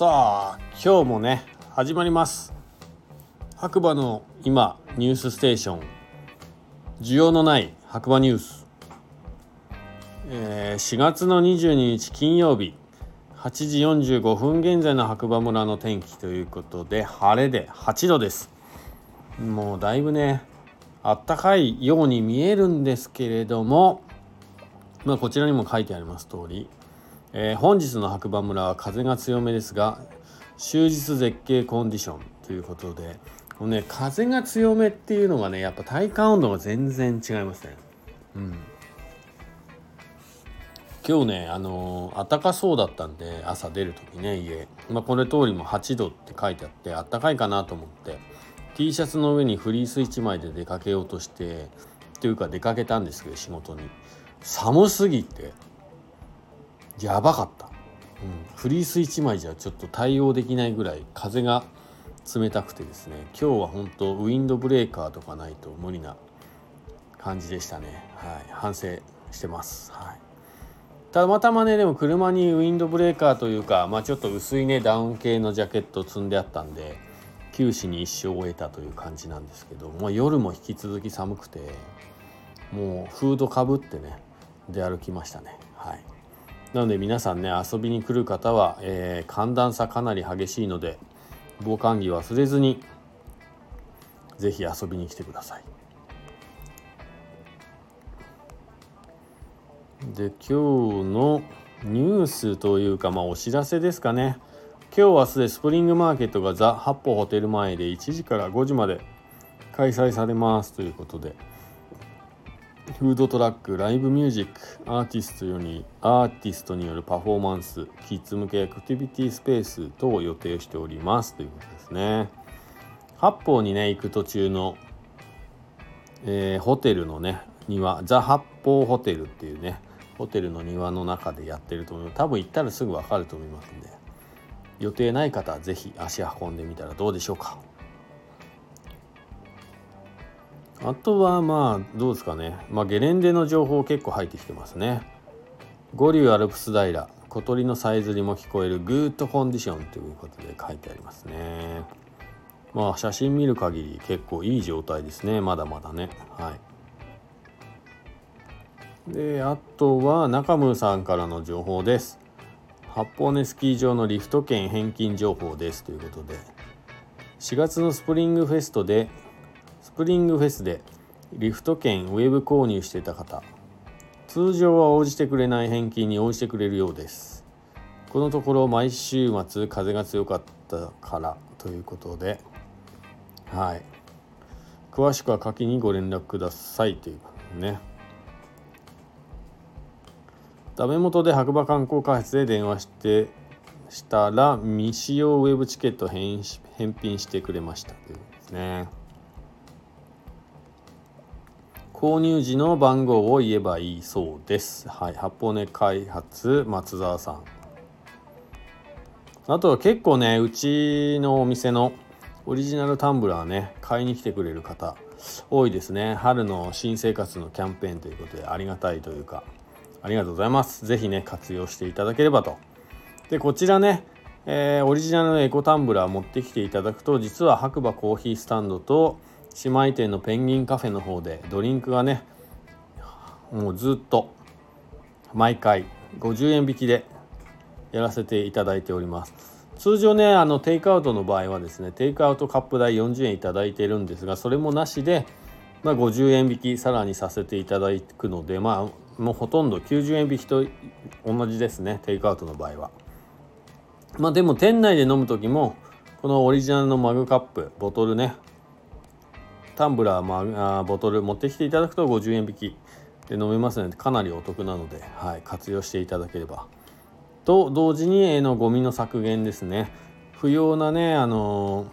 さあ今日もね始まります。白馬の今ニュースステーション。需要のない白馬ニュース、えー、4月の22日金曜日。8時45分現在の白馬村の天気ということで晴れで8度です。もうだいぶねあったかいように見えるんですけれどもまあこちらにも書いてあります通りえー、本日の白馬村は風が強めですが終日絶景コンディションということでこのね風が強めっていうのがねやっぱ体感温度が全然違いますね。うん。今日ねあのー、暖かそうだったんで朝出る時ね家、まあ、これ通りも8度って書いてあってあったかいかなと思って T シャツの上にフリース1枚で出かけようとしてというか出かけたんですけど仕事に。寒すぎて。やばかった、うん、フリース1枚じゃちょっと対応できないぐらい風が冷たくてですね。今日は本当ウィンドブレーカーとかないと無理な感じでしたね。はい。反省してます。はい。たまたまねでも車にウィンドブレーカーというかまあちょっと薄いねダウン系のジャケット積んであったんで九死に一生を得たという感じなんですけど、まあ、夜も引き続き寒くてもうフードかぶってね出歩きましたね。はい。なので皆さんね遊びに来る方は、えー、寒暖差かなり激しいので防寒着忘れずに是非遊びに来てください。で今日のニュースというかまあお知らせですかね今日明日でスプリングマーケットがザ・八歩ホテル前で1時から5時まで開催されますということでフードトラック、ライブミュージック、アーティストよりアーティストによるパフォーマンス、キッズ向けアクティビティスペース等を予定しておりますということですね。八方にね、行く途中の、えー、ホテルのね、庭、ザ・八方ホテルっていうね、ホテルの庭の中でやってると思う多分行ったらすぐ分かると思いますんで、予定ない方は是非足運んでみたらどうでしょうか。あとはまあどうですかね、まあ、ゲレンデの情報結構入ってきてますね。五竜アルプス平。小鳥のさえずりも聞こえるグッドコンディションということで書いてありますね。まあ写真見る限り結構いい状態ですね。まだまだね。はい。であとは中村さんからの情報です。八方根スキー場のリフト券返金情報ですということで。4月のスプリングフェストでスプリングフェスでリフト券ウェブ購入していた方通常は応じてくれない返金に応じてくれるようです。このところ毎週末風が強かったからということではい。詳しくは下記にご連絡くださいというね。ダメ元で白馬観光開発で電話してしたら未使用ウェブチケット返品してくれましたというですね。購入時の番号を言えばいいそうです。はい、八方根開発松沢さん。あとは結構ね、うちのお店のオリジナルタンブラーね、買いに来てくれる方多いですね。春の新生活のキャンペーンということでありがたいというか、ありがとうございます。是非ね、活用していただければと。で、こちらね、えー、オリジナルのエコタンブラー持ってきていただくと、実は白馬コーヒースタンドと、姉妹店のペンギンカフェの方でドリンクがねもうずっと毎回50円引きでやらせていただいております。通常ねあのテイクアウトの場合はですねテイクアウトカップ代40円いただいてるんですがそれもなしで、まあ、50円引きさらにさせていただくのでまあもうほとんど90円引きと同じですねテイクアウトの場合は。まあでも店内で飲む時もこのオリジナルのマグカップボトルねタンブラー、まあ、ボトル持ってきていただくと50円引きで飲めますのでかなりお得なので、はい、活用していただければ。と同時に絵のゴミの削減ですね。不要なねあの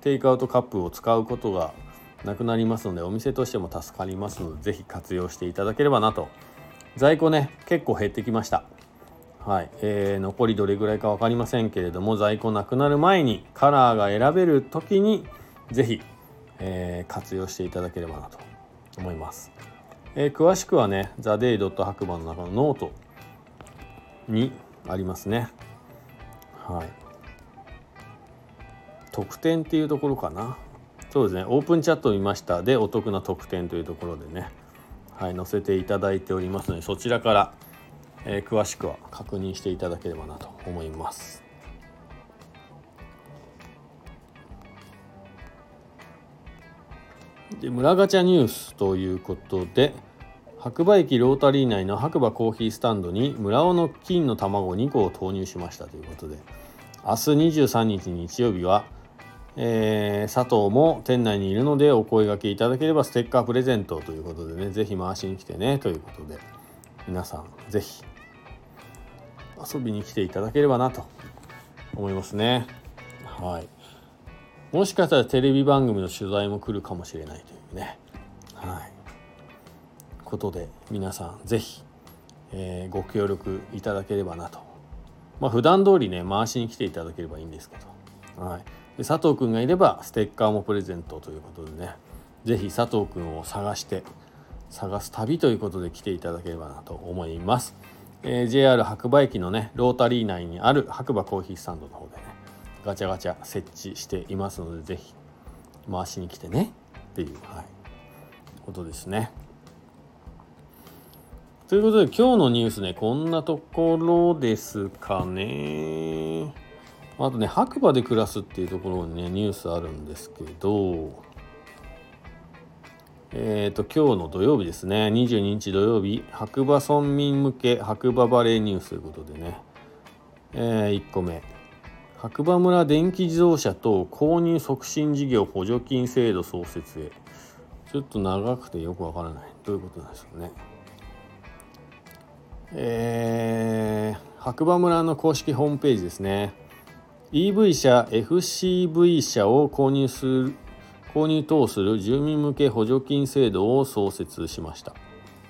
テイクアウトカップを使うことがなくなりますのでお店としても助かりますので是非活用していただければなと。在庫ね結構減ってきました。はい、えー、残りどれぐらいか分かりませんけれども在庫なくなる前にカラーが選べる時に是非えー、活用していただければなと思います。えー、詳しくはね、ザ・デイ・ドット白馬の中のノートにありますね。はい。特典っていうところかなそうですねオープンチャットを見ましたでお得な特典というところでねはい載せていただいておりますのでそちらから、えー、詳しくは確認していただければなと思いますで村ガチャニュースということで白馬駅ロータリー内の白馬コーヒースタンドに村尾の金の卵2個を投入しましたということで明日23日日曜日は、えー、佐藤も店内にいるのでお声がけいただければステッカープレゼントということでね是非回しに来てねということで皆さん是非遊びに来ていただければなと思いますね。はい。もしかしたらテレビ番組の取材も来るかもしれないというね。はい。ことで皆さん是非、えー、ご協力いただければなと。まあ普段通りね回しに来ていただければいいんですけど、はい、で佐藤くんがいればステッカーもプレゼントということでね。是非佐藤くんを探して探す旅ということで来ていただければなと思います、えー、JR 白馬駅のねロータリー内にある白馬コーヒースタンドの方でね。ガチャガチャ設置していますので是非回しに来てねっていう、はい、ことですね。ということで今日のニュースね、こんなところですかね。あとね、白馬で暮らすっていうところにね、ニュースあるんですけど、えっ、ー、と、今日の土曜日ですね、22日土曜日、白馬村民向け白馬バレーニュースということでね、えー、1個目。白馬村電気自動車等購入促進事業補助金制度創設へ。ちょっと長くてよくわからない。どういうことなんですかね。えー、白馬村の公式ホームページですね EV 車 FCV 車を購入する購入等する住民向け補助金制度を創設しました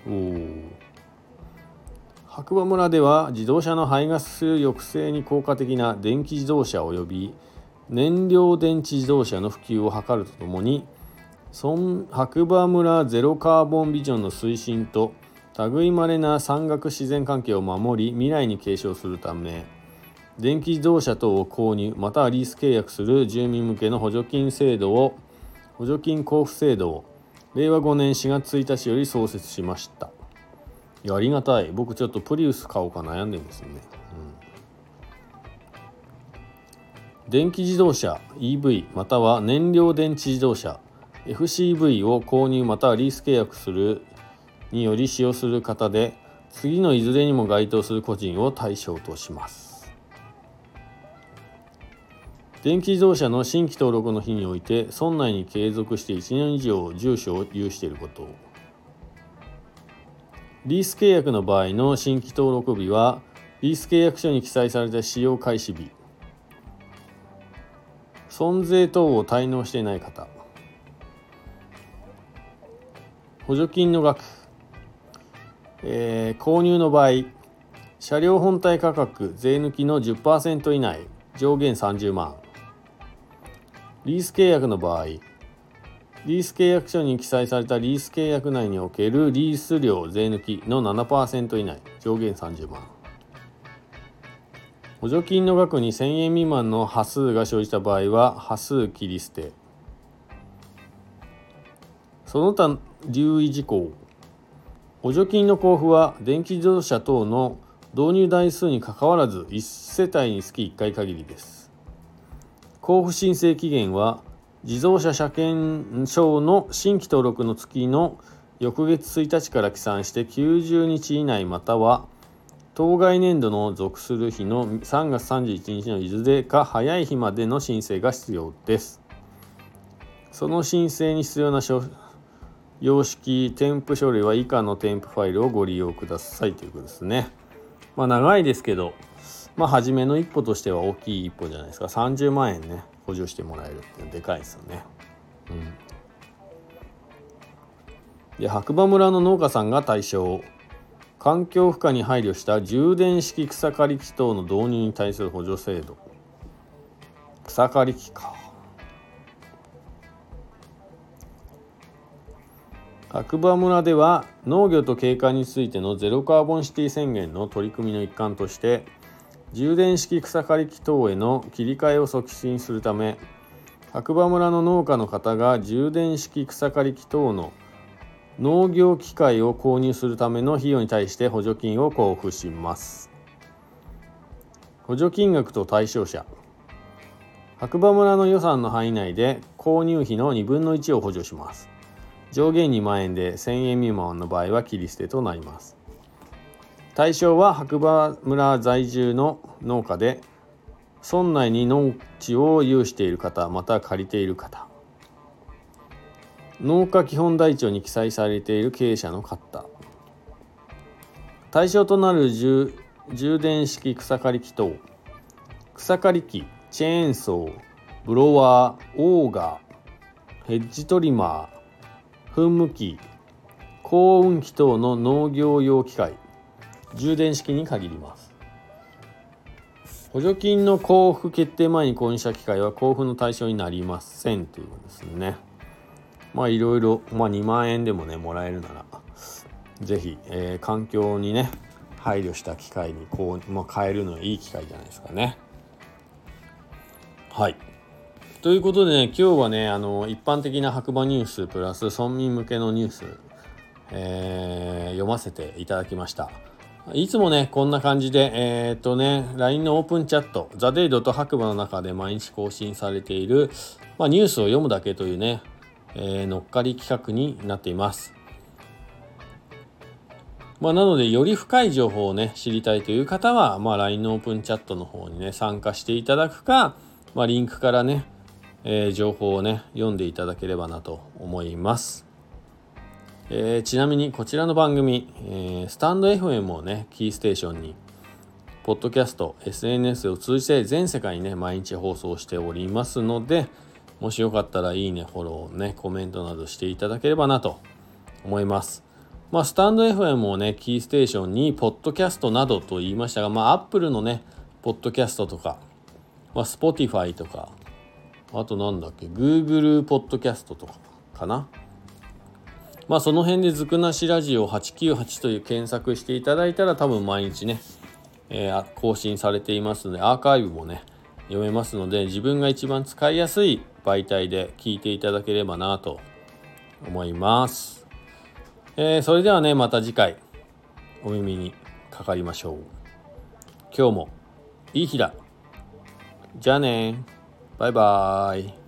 おお白馬村では自動車の排ガス抑制に効果的な電気自動車及び燃料電池自動車の普及を図るとともに白馬村ゼロカーボンビジョンの推進と類いまれな山岳自然環境を守り未来に継承するため電気自動車等を購入またはリース契約する住民向けの補助金制度を補助金交付制度を令和5年4月1日より創設しました。やありがたい。僕ちょっとプリウス買おうか悩んでるんですね、うん、電気自動車 EV または燃料電池自動車。FCV を購入またはリース契約するにより使用する方で次のいずれにも該当する個人を対象とします。電気自動車の新規登録の日において村内に継続して1年以上住所を有していること。リース契約の場合の新規登録日はリース契約書に記載された使用開始日。損税等を滞納していない方。補助金の額。えー、購入の場合車両本体価格税抜きの10%以内上限30万。リース契約の場合リース契約書に記載されたリース契約内におけるリース料税抜きの7%以内。上限30万。補助金の額に1000円未満の端数が生じた場合は端数切り捨て。その他留意事項。補助金の交付は電気自動車等の導入台数にかかわらず1世帯につき1回限りです。交付申請期限は自動車車検証の新規登録の月の翌月1日から起算して90日以内または当該年度の属する日の3月31日のいずれか早い日までの申請が必要です。その申請に必要な様式添付書類は以下の添付ファイルをご利用くださいということですね。まあ長いですけど、まあ初めの一歩としては大きい一歩じゃないですか。30万円ね、補助してもらえるっていうのはでかいですよね。うん。で、白馬村の農家さんが対象。環境負荷に配慮した充電式草刈り機等の導入に対する補助制度。草刈り機か。白馬村では農業と景観についてのゼロカーボンシティ宣言の取り組みの一環として充電式草刈り機等への切り替えを促進するため白馬村の農家の方が充電式草刈り機等の農業機械を購入するための費用に対して補助金を交付します。補助金額と対象者。白馬村の予算の範囲内で購入費の2分の1を補助します。上限2万円で1000円未満の場合は切り捨てとなります。対象は白馬村在住の農家で村内に農地を有している方また借りている方。農家基本台帳に記載されている経営者の方。対象となる充電式草刈り機等草刈り機チェーンソーブロワーオーガーヘッジトリマー噴霧器高温機等の農業用機械。充電式に限ります補助金の交付決定前に購入した機械は交付の対象になりませんということですね。まあいろいろ、まあ2万円でもね、もらえるなら、ぜひ、えー、環境にね、配慮した機械にこう、まあ、変えるのいい機会じゃないですかね。はい。ということでね、今日はね、あの、一般的な白馬ニュースプラス村民向けのニュース、えー、読ませていただきました。いつもね、こんな感じで、えー、っとね、LINE のオープンチャット、ザ・デイドと白馬の中で毎日更新されている、まあ、ニュースを読むだけというね、えー、乗っかり企画になっています。まあ、なので、より深い情報をね、知りたいという方は、まあ、LINE のオープンチャットの方にね、参加していただくか、まあ、リンクからね、えー、情報をね、読んでいただければなと思います。えー、ちなみにこちらの番組、えー、スタンド FM をね、キーステーションに、ポッドキャスト、SNS を通じて全世界にね、毎日放送しておりますので、もしよかったらいいね、フォロー、ね、コメントなどしていただければなと思います。まあ、スタンド FM をね、キーステーションに、ポッドキャストなどと言いましたが、まあ、Apple のね、ポッドキャストとか、まあ、Spotify とか、あとなんだっけ、Google ポッドキャストとかかな。まあその辺でずくなしラジオ898という検索していただいたら多分毎日ね、えー、更新されていますのでアーカイブもね読めますので自分が一番使いやすい媒体で聞いていただければなと思います、えー、それではねまた次回お耳にかかりましょう。今日もいい日だ。じゃあね。バイバーイ。